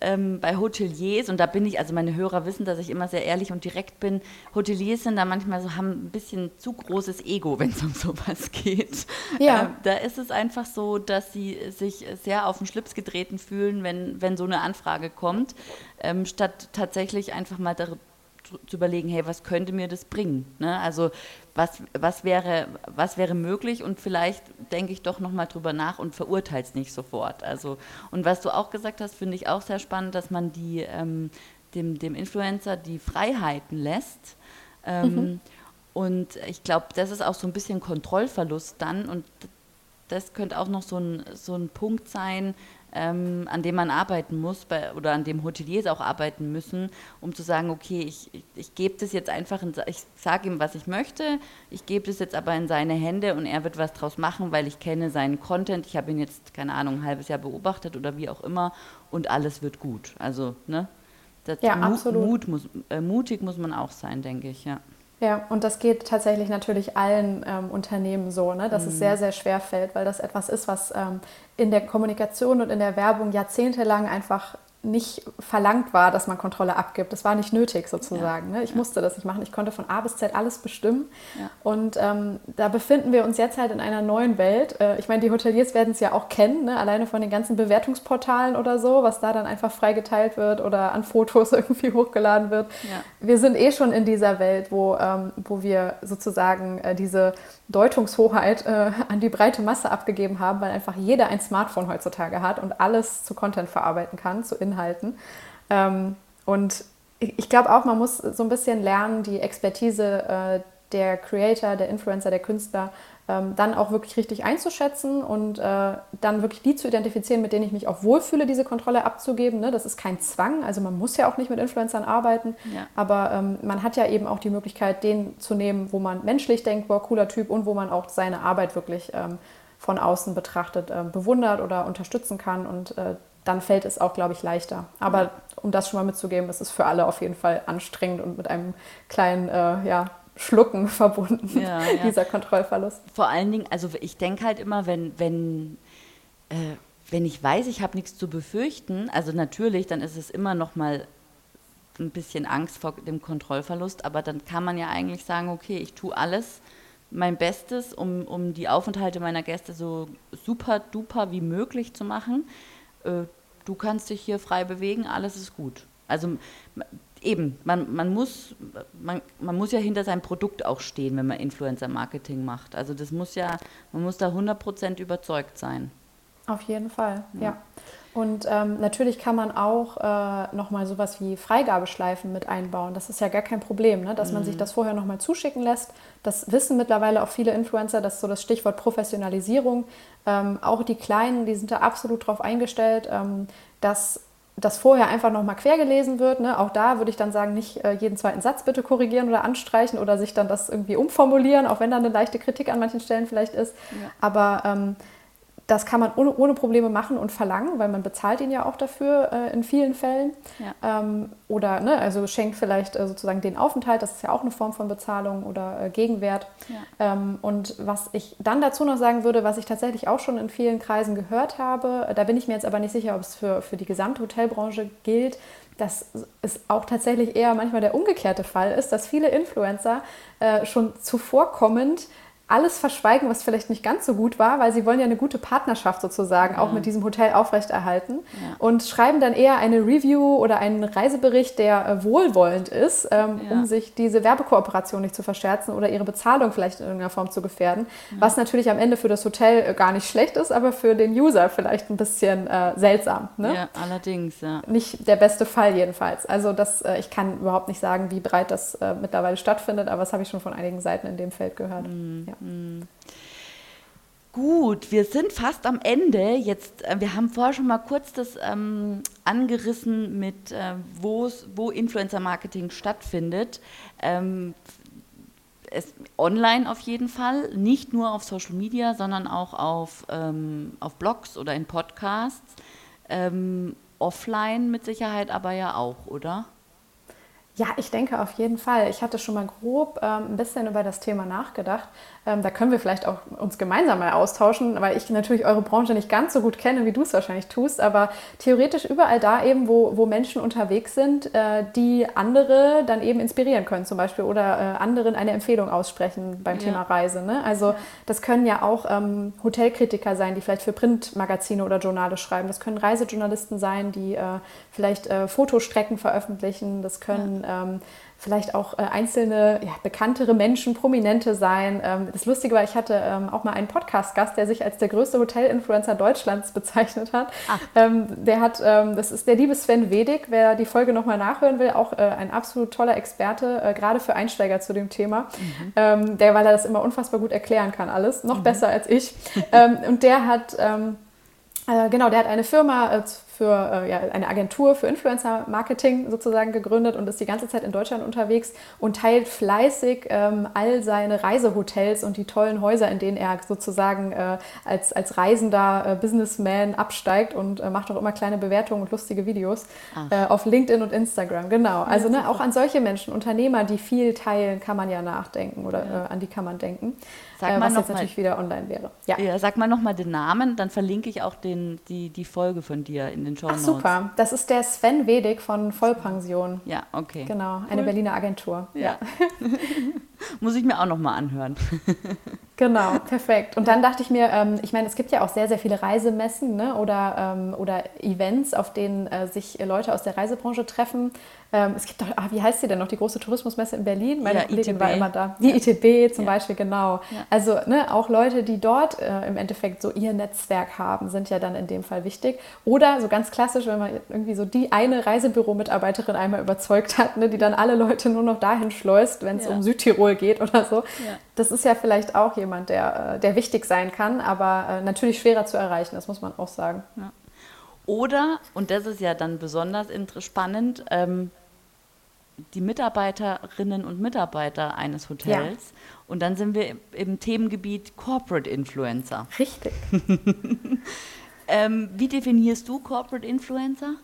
ähm, bei Hoteliers, und da bin ich, also meine Hörer wissen, dass ich immer sehr ehrlich und direkt bin, Hoteliers sind da manchmal so, haben ein bisschen zu großes Ego, wenn es um [LAUGHS] sowas geht. Ja. Ähm, da ist es einfach so, dass sie sich sehr auf den Schlips getreten fühlen, wenn, wenn so eine Anfrage kommt, ähm, statt tatsächlich einfach mal darüber zu überlegen, hey, was könnte mir das bringen? Ne? Also was, was, wäre, was wäre möglich und vielleicht denke ich doch nochmal drüber nach und verurteile es nicht sofort. Also, und was du auch gesagt hast, finde ich auch sehr spannend, dass man die, ähm, dem, dem Influencer die Freiheiten lässt. Ähm, mhm. Und ich glaube, das ist auch so ein bisschen Kontrollverlust dann und das könnte auch noch so ein, so ein Punkt sein, ähm, an dem man arbeiten muss bei, oder an dem Hoteliers auch arbeiten müssen, um zu sagen, okay, ich, ich, ich gebe das jetzt einfach, in, ich sage ihm, was ich möchte, ich gebe das jetzt aber in seine Hände und er wird was draus machen, weil ich kenne seinen Content, ich habe ihn jetzt, keine Ahnung, ein halbes Jahr beobachtet oder wie auch immer und alles wird gut. Also, ne? Das ja, Mut, absolut. Mut muss, äh, mutig muss man auch sein, denke ich, ja. Ja, und das geht tatsächlich natürlich allen ähm, Unternehmen so, ne? dass mhm. es sehr, sehr schwer fällt, weil das etwas ist, was ähm, in der Kommunikation und in der Werbung jahrzehntelang einfach nicht verlangt war, dass man Kontrolle abgibt. Das war nicht nötig sozusagen. Ja. Ne? Ich ja. musste das nicht machen. Ich konnte von A bis Z alles bestimmen. Ja. Und ähm, da befinden wir uns jetzt halt in einer neuen Welt. Äh, ich meine, die Hoteliers werden es ja auch kennen, ne? alleine von den ganzen Bewertungsportalen oder so, was da dann einfach frei geteilt wird oder an Fotos [LAUGHS] irgendwie hochgeladen wird. Wir sind eh schon in dieser Welt, wo, ähm, wo wir sozusagen äh, diese Deutungshoheit äh, an die breite Masse abgegeben haben, weil einfach jeder ein Smartphone heutzutage hat und alles zu Content verarbeiten kann, zu Inhalten. Ähm, und ich, ich glaube auch, man muss so ein bisschen lernen, die Expertise äh, der Creator, der Influencer, der Künstler ähm, dann auch wirklich richtig einzuschätzen und äh, dann wirklich die zu identifizieren, mit denen ich mich auch wohlfühle, diese Kontrolle abzugeben. Ne? Das ist kein Zwang, also man muss ja auch nicht mit Influencern arbeiten, ja. aber ähm, man hat ja eben auch die Möglichkeit, den zu nehmen, wo man menschlich denkt, boah, cooler Typ und wo man auch seine Arbeit wirklich ähm, von außen betrachtet äh, bewundert oder unterstützen kann und äh, dann fällt es auch, glaube ich, leichter. Aber ja. um das schon mal mitzugeben, es ist für alle auf jeden Fall anstrengend und mit einem kleinen äh, ja, Schlucken [LAUGHS] verbunden, ja, ja. dieser Kontrollverlust. Vor allen Dingen, also ich denke halt immer, wenn, wenn, äh, wenn ich weiß, ich habe nichts zu befürchten, also natürlich, dann ist es immer noch mal ein bisschen Angst vor dem Kontrollverlust, aber dann kann man ja eigentlich sagen, okay, ich tue alles, mein Bestes, um, um die Aufenthalte meiner Gäste so super duper wie möglich zu machen. Äh, du kannst dich hier frei bewegen, alles ist gut. Also eben, man, man, muss, man, man muss ja hinter seinem Produkt auch stehen, wenn man Influencer-Marketing macht. Also das muss ja, man muss da 100% überzeugt sein. Auf jeden Fall, ja. ja. Und ähm, natürlich kann man auch äh, nochmal sowas wie Freigabeschleifen mit einbauen. Das ist ja gar kein Problem, ne? dass mhm. man sich mhm. das vorher nochmal zuschicken lässt. Das wissen mittlerweile auch viele Influencer, das ist so das Stichwort Professionalisierung. Ähm, auch die Kleinen, die sind da absolut drauf eingestellt, ähm, dass das vorher einfach nochmal quer gelesen wird. Ne? Auch da würde ich dann sagen, nicht äh, jeden zweiten Satz bitte korrigieren oder anstreichen oder sich dann das irgendwie umformulieren, auch wenn da eine leichte Kritik an manchen Stellen vielleicht ist. Ja. Aber ähm, das kann man ohne, ohne, Probleme machen und verlangen, weil man bezahlt ihn ja auch dafür äh, in vielen Fällen. Ja. Ähm, oder ne, also schenkt vielleicht äh, sozusagen den Aufenthalt, das ist ja auch eine Form von Bezahlung oder äh, Gegenwert. Ja. Ähm, und was ich dann dazu noch sagen würde, was ich tatsächlich auch schon in vielen Kreisen gehört habe, da bin ich mir jetzt aber nicht sicher, ob es für, für die gesamte Hotelbranche gilt, dass es auch tatsächlich eher manchmal der umgekehrte Fall ist, dass viele Influencer äh, schon zuvorkommend alles verschweigen, was vielleicht nicht ganz so gut war, weil sie wollen ja eine gute Partnerschaft sozusagen ja. auch mit diesem Hotel aufrechterhalten ja. und schreiben dann eher eine Review oder einen Reisebericht, der äh, wohlwollend ist, ähm, ja. um sich diese Werbekooperation nicht zu verscherzen oder ihre Bezahlung vielleicht in irgendeiner Form zu gefährden, was natürlich am Ende für das Hotel äh, gar nicht schlecht ist, aber für den User vielleicht ein bisschen äh, seltsam. Ne? Ja, allerdings, ja. Nicht der beste Fall jedenfalls. Also das, äh, ich kann überhaupt nicht sagen, wie breit das äh, mittlerweile stattfindet, aber das habe ich schon von einigen Seiten in dem Feld gehört. Mhm. Ja. Gut, wir sind fast am Ende. Jetzt, äh, wir haben vorher schon mal kurz das ähm, angerissen mit, äh, wo Influencer-Marketing stattfindet. Ähm, es, online auf jeden Fall, nicht nur auf Social Media, sondern auch auf, ähm, auf Blogs oder in Podcasts. Ähm, offline mit Sicherheit aber ja auch, oder? Ja, ich denke auf jeden Fall. Ich hatte schon mal grob ähm, ein bisschen über das Thema nachgedacht. Ähm, da können wir vielleicht auch uns gemeinsam mal austauschen, weil ich natürlich eure Branche nicht ganz so gut kenne, wie du es wahrscheinlich tust. Aber theoretisch überall da eben, wo, wo Menschen unterwegs sind, äh, die andere dann eben inspirieren können, zum Beispiel, oder äh, anderen eine Empfehlung aussprechen beim ja. Thema Reise. Ne? Also das können ja auch ähm, Hotelkritiker sein, die vielleicht für Printmagazine oder Journale schreiben. Das können Reisejournalisten sein, die äh, vielleicht äh, Fotostrecken veröffentlichen. Das können ja. ähm, vielleicht auch äh, einzelne ja, bekanntere Menschen, Prominente sein. Ähm, das Lustige war, ich hatte ähm, auch mal einen Podcast-Gast, der sich als der größte Hotel-Influencer Deutschlands [LAUGHS] bezeichnet hat. Ähm, der hat, ähm, das ist der liebe Sven Wedig, wer die Folge nochmal nachhören will, auch äh, ein absolut toller Experte, äh, gerade für Einsteiger zu dem Thema. Mhm. Der, weil er das immer unfassbar gut erklären kann, alles, noch mhm. besser als ich. Und der hat genau, der hat eine Firma für äh, ja, eine Agentur für Influencer-Marketing sozusagen gegründet und ist die ganze Zeit in Deutschland unterwegs und teilt fleißig ähm, all seine Reisehotels und die tollen Häuser, in denen er sozusagen äh, als, als reisender äh, Businessman absteigt und äh, macht auch immer kleine Bewertungen und lustige Videos äh, auf LinkedIn und Instagram. Genau. Also ne, auch an solche Menschen, Unternehmer, die viel teilen, kann man ja nachdenken oder ja. Äh, an die kann man denken. Sag mal was jetzt mal, natürlich wieder online wäre. Ja. ja, sag mal nochmal den Namen, dann verlinke ich auch den, die, die Folge von dir in den Show Notes. Ach, super. Das ist der Sven Wedig von Vollpension. Ja, okay. Genau, eine Berliner Agentur. Ja. ja. [LAUGHS] [LAUGHS] Muss ich mir auch nochmal anhören. [LAUGHS] genau, perfekt. Und dann dachte ich mir, ähm, ich meine, es gibt ja auch sehr, sehr viele Reisemessen ne? oder, ähm, oder Events, auf denen äh, sich Leute aus der Reisebranche treffen. Ähm, es gibt doch, ah, wie heißt sie denn noch, die große Tourismusmesse in Berlin? Meine ja, Kollegin ITB. war immer da. Die ja. ITB zum ja. Beispiel, genau. Also ne, auch Leute, die dort äh, im Endeffekt so ihr Netzwerk haben, sind ja dann in dem Fall wichtig. Oder so ganz klassisch, wenn man irgendwie so die eine Reisebüro-Mitarbeiterin einmal überzeugt hat, ne, die dann alle Leute nur noch dahin schleust, wenn es um Südtirol geht oder so. Das ist ja vielleicht auch jemand, der, äh, der wichtig sein kann, aber äh, natürlich schwerer zu erreichen, das muss man auch sagen. Oder, und das ist ja dann besonders spannend, ähm, die Mitarbeiterinnen und Mitarbeiter eines Hotels. Ja. Und dann sind wir im, Themengebiet Corporate Influencer. Richtig. [LAUGHS] ähm, wie definierst du Corporate Influencer?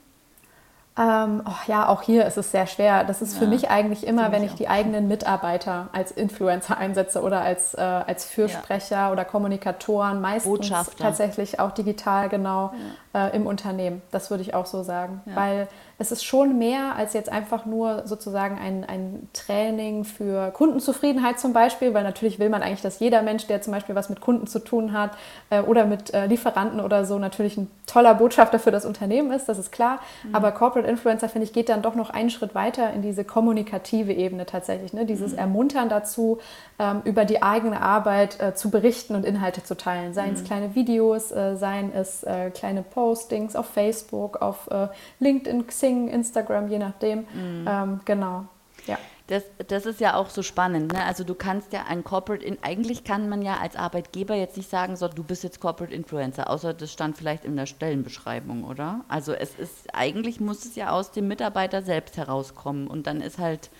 Ähm, oh ja, auch hier ist es sehr schwer. Das ist ja, für mich eigentlich immer, wenn ich die eigenen Mitarbeiter als Influencer einsetze oder als, äh, als Fürsprecher ja. oder Kommunikatoren, meistens Botschafter. tatsächlich auch digital genau. Äh, im Unternehmen. Das würde ich auch so sagen. Weil es ist schon mehr als jetzt einfach nur sozusagen ein, ein Training für Kundenzufriedenheit zum Beispiel, weil natürlich will man eigentlich, dass jeder Mensch, der zum Beispiel was mit Kunden zu tun hat äh, oder mit äh, Lieferanten oder so, natürlich ein toller Botschafter für das Unternehmen ist, das ist klar. Mhm. Aber Corporate Influencer, finde ich, geht dann doch noch einen Schritt weiter in diese kommunikative Ebene tatsächlich. Ne? Dieses mhm. Ermuntern dazu, ähm, über die eigene Arbeit äh, zu berichten und Inhalte zu teilen. Seien mhm. es kleine Videos, äh, seien es äh, kleine Postings auf Facebook, auf äh, LinkedIn, Xing, Instagram, je nachdem. Mhm. Ähm, genau. Ja. Das, das ist ja auch so spannend. Ne? Also du kannst ja ein Corporate, in, eigentlich kann man ja als Arbeitgeber jetzt nicht sagen, so, du bist jetzt Corporate Influencer, außer das stand vielleicht in der Stellenbeschreibung, oder? Also es ist, eigentlich muss es ja aus dem Mitarbeiter selbst herauskommen und dann ist halt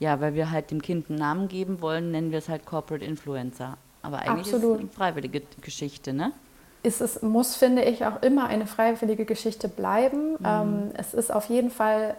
ja, weil wir halt dem Kind einen Namen geben wollen, nennen wir es halt Corporate Influencer. Aber eigentlich Absolut. ist es eine freiwillige Geschichte, ne? Ist es muss, finde ich, auch immer eine freiwillige Geschichte bleiben. Mhm. Ähm, es ist auf jeden Fall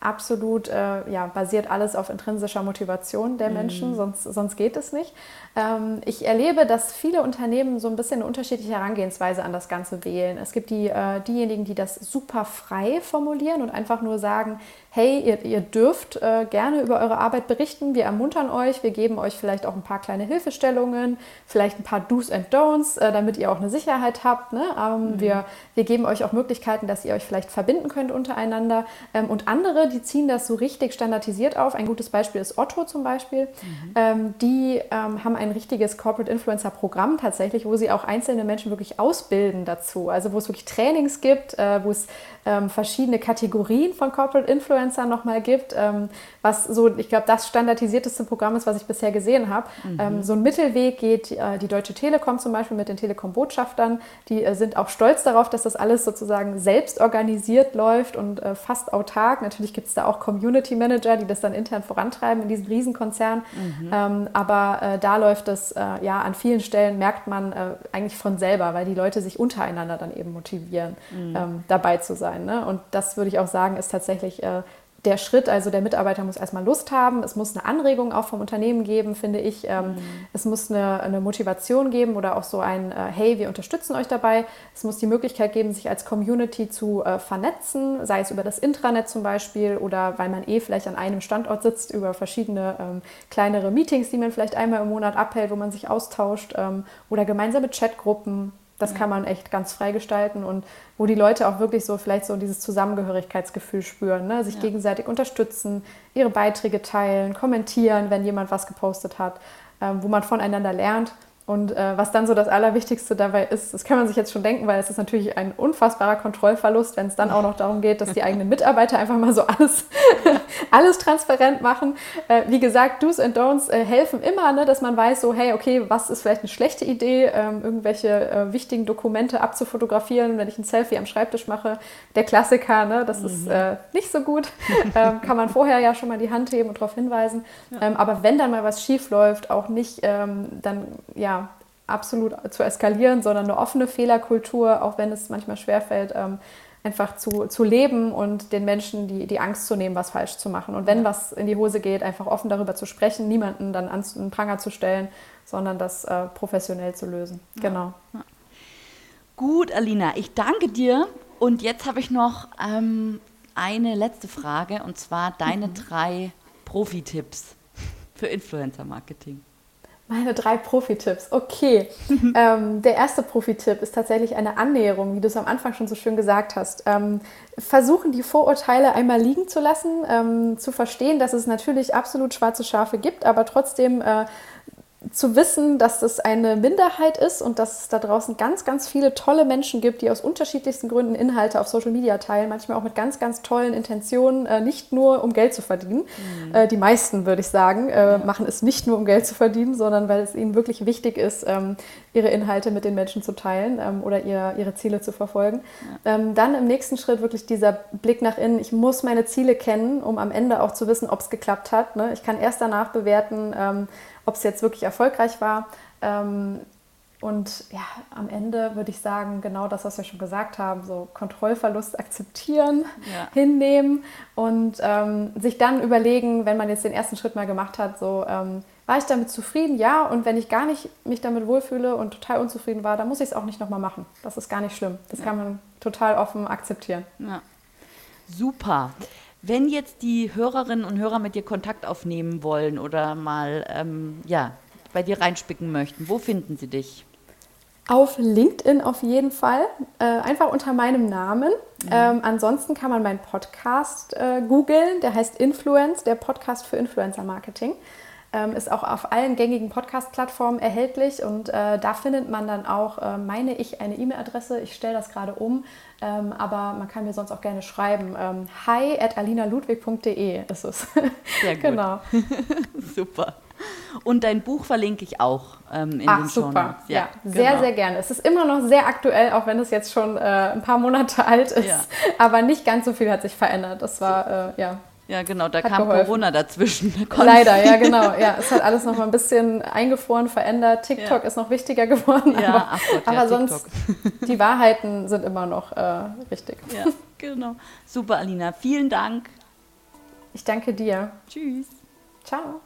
absolut, äh, ja, basiert alles auf intrinsischer Motivation der Menschen, mhm. sonst, sonst geht es nicht. Ähm, ich erlebe, dass viele Unternehmen so ein bisschen eine unterschiedliche Herangehensweise an das Ganze wählen. Es gibt die, äh, diejenigen, die das super frei formulieren und einfach nur sagen, hey, ihr, ihr dürft äh, gerne über eure Arbeit berichten, wir ermuntern euch, wir geben euch vielleicht auch ein paar kleine Hilfestellungen, vielleicht ein paar Do's and Don'ts, äh, damit ihr auch eine Sicherheit habt. Ne? Ähm, mhm. wir, wir geben euch auch Möglichkeiten, dass ihr euch vielleicht verbinden könnt untereinander. Ähm, und andere, die ziehen das so richtig standardisiert auf. Ein gutes Beispiel ist Otto zum Beispiel. Mhm. Ähm, die ähm, haben ein richtiges Corporate Influencer Programm tatsächlich, wo sie auch einzelne Menschen wirklich ausbilden dazu. Also wo es wirklich Trainings gibt, äh, wo es ähm, verschiedene Kategorien von Corporate Influencern nochmal gibt, ähm, was so, ich glaube, das standardisierteste Programm ist, was ich bisher gesehen habe. Mhm. Ähm, so ein Mittelweg geht äh, die Deutsche Telekom zum Beispiel mit den Telekom-Botschaftern. Die äh, sind auch stolz darauf, dass das alles sozusagen selbst organisiert läuft und äh, fast autark. Natürlich gibt es da auch Community Manager, die das dann intern vorantreiben in diesen Riesenkonzernen. Mhm. Ähm, aber äh, da läuft es äh, ja an vielen Stellen, merkt man äh, eigentlich von selber, weil die Leute sich untereinander dann eben motivieren, mhm. ähm, dabei zu sein sein. Ne? Und das würde ich auch sagen, ist tatsächlich äh, der Schritt, also der Mitarbeiter muss erstmal Lust haben, es muss eine Anregung auch vom Unternehmen geben, finde ich. Ähm, mhm. Es muss eine, eine, Motivation geben oder auch so ein, äh, hey, wir unterstützen euch dabei. Es muss die Möglichkeit geben, sich als Community zu äh, vernetzen, sei es über das Intranet zum Beispiel oder weil man eh vielleicht an einem Standort sitzt, über verschiedene ähm, kleinere Meetings, die man vielleicht einmal im Monat abhält, wo man sich austauscht ähm, oder gemeinsame Chatgruppen das kann man echt ganz frei gestalten und wo die Leute auch wirklich so vielleicht so dieses Zusammengehörigkeitsgefühl spüren, ne? sich ja. gegenseitig unterstützen, ihre Beiträge teilen, kommentieren, wenn jemand was gepostet hat, ähm, wo man voneinander lernt. Und äh, was dann so das Allerwichtigste dabei ist, das kann man sich jetzt schon denken, weil es ist natürlich ein unfassbarer Kontrollverlust, wenn es dann auch noch darum geht, dass die eigenen [LAUGHS] Mitarbeiter einfach mal so alles, [LAUGHS] alles transparent machen. Äh, wie gesagt, Do's and Don'ts äh, helfen immer, ne, dass man weiß, so, hey, okay, was ist vielleicht eine schlechte Idee, ähm, irgendwelche äh, wichtigen Dokumente abzufotografieren, wenn ich ein Selfie am Schreibtisch mache. Der Klassiker, ne, das mhm. ist äh, nicht so gut. [LAUGHS] ähm, kann man vorher ja schon mal die Hand heben und darauf hinweisen. Ja. Ähm, aber wenn dann mal was schief läuft, auch nicht ähm, dann, ja, absolut zu eskalieren, sondern eine offene Fehlerkultur, auch wenn es manchmal schwerfällt, ähm, einfach zu, zu leben und den Menschen die, die Angst zu nehmen, was falsch zu machen. Und wenn was in die Hose geht, einfach offen darüber zu sprechen, niemanden dann an den Pranger zu stellen, sondern das äh, professionell zu lösen. Ja. Genau. Ja. Gut, Alina, ich danke dir. Und jetzt habe ich noch ähm, eine letzte Frage, und zwar deine mhm. drei Profi-Tipps für Influencer-Marketing. Meine drei Profi-Tipps. Okay. ähm, der erste Profi-Tipp ist tatsächlich eine Annäherung, wie du es am Anfang schon so schön gesagt hast. Ähm, versuchen, die Vorurteile einmal liegen zu lassen, ähm, zu verstehen, dass es natürlich absolut schwarze Schafe gibt, aber trotzdem äh, zu wissen, dass das eine Minderheit ist und dass es da draußen ganz, ganz viele tolle Menschen gibt, die aus unterschiedlichsten Gründen Inhalte auf Social Media teilen, manchmal auch mit ganz, ganz tollen Intentionen, äh, nicht nur um Geld zu verdienen. Mhm. Äh, die meisten, würde ich sagen, äh, ja. machen es nicht nur um Geld zu verdienen, sondern weil es ihnen wirklich wichtig ist, ähm, ihre Inhalte mit den Menschen zu teilen ähm, oder ihr, ihre Ziele zu verfolgen. Ja. Ähm, dann im nächsten Schritt wirklich dieser Blick nach innen. Ich muss meine Ziele kennen, um am Ende auch zu wissen, ob es geklappt hat. Ne? Ich kann erst danach bewerten, ob es jetzt wirklich erfolgreich war. Ähm, und ja, am Ende würde ich sagen, genau das, was wir schon gesagt haben, so Kontrollverlust akzeptieren, ja. [LAUGHS] hinnehmen und ähm, sich dann überlegen, wenn man jetzt den ersten Schritt mal gemacht hat, so ähm, war ich damit zufrieden? Ja. Und wenn ich gar nicht mich damit wohlfühle und total unzufrieden war, dann muss ich es auch nicht nochmal machen. Das ist gar nicht schlimm. Das ja. kann man total offen akzeptieren. Ja. Super. Wenn jetzt die Hörerinnen und Hörer mit dir Kontakt aufnehmen wollen oder mal ähm, ja, bei dir reinspicken möchten, wo finden sie dich? Auf LinkedIn auf jeden Fall, äh, einfach unter meinem Namen. Mhm. Ähm, ansonsten kann man meinen Podcast äh, googeln, der heißt Influence, der Podcast für Influencer Marketing. Ähm, ist auch auf allen gängigen Podcast-Plattformen erhältlich und äh, da findet man dann auch, äh, meine ich, eine E-Mail-Adresse. Ich stelle das gerade um, ähm, aber man kann mir sonst auch gerne schreiben. Ähm, hi at alinaludwig.de ist es. Sehr [LAUGHS] gut. genau. [LAUGHS] Super. Und dein Buch verlinke ich auch ähm, in Ach, den super. Shownotes. Ja, ja sehr, genau. sehr gerne. Es ist immer noch sehr aktuell, auch wenn es jetzt schon äh, ein paar Monate [LAUGHS] alt ist. Ja. Aber nicht ganz so viel hat sich verändert. Das war, äh, ja, ja, genau, da kam geholfen. Corona dazwischen. Leider, ja, genau. Ja, es hat alles noch mal ein bisschen eingefroren, verändert. TikTok ja. ist noch wichtiger geworden. Ja, aber, ach Gott, aber ja, sonst, [LAUGHS] die Wahrheiten sind immer noch äh, richtig. Ja, genau. Super, Alina. Vielen Dank. Ich danke dir. Tschüss. Ciao.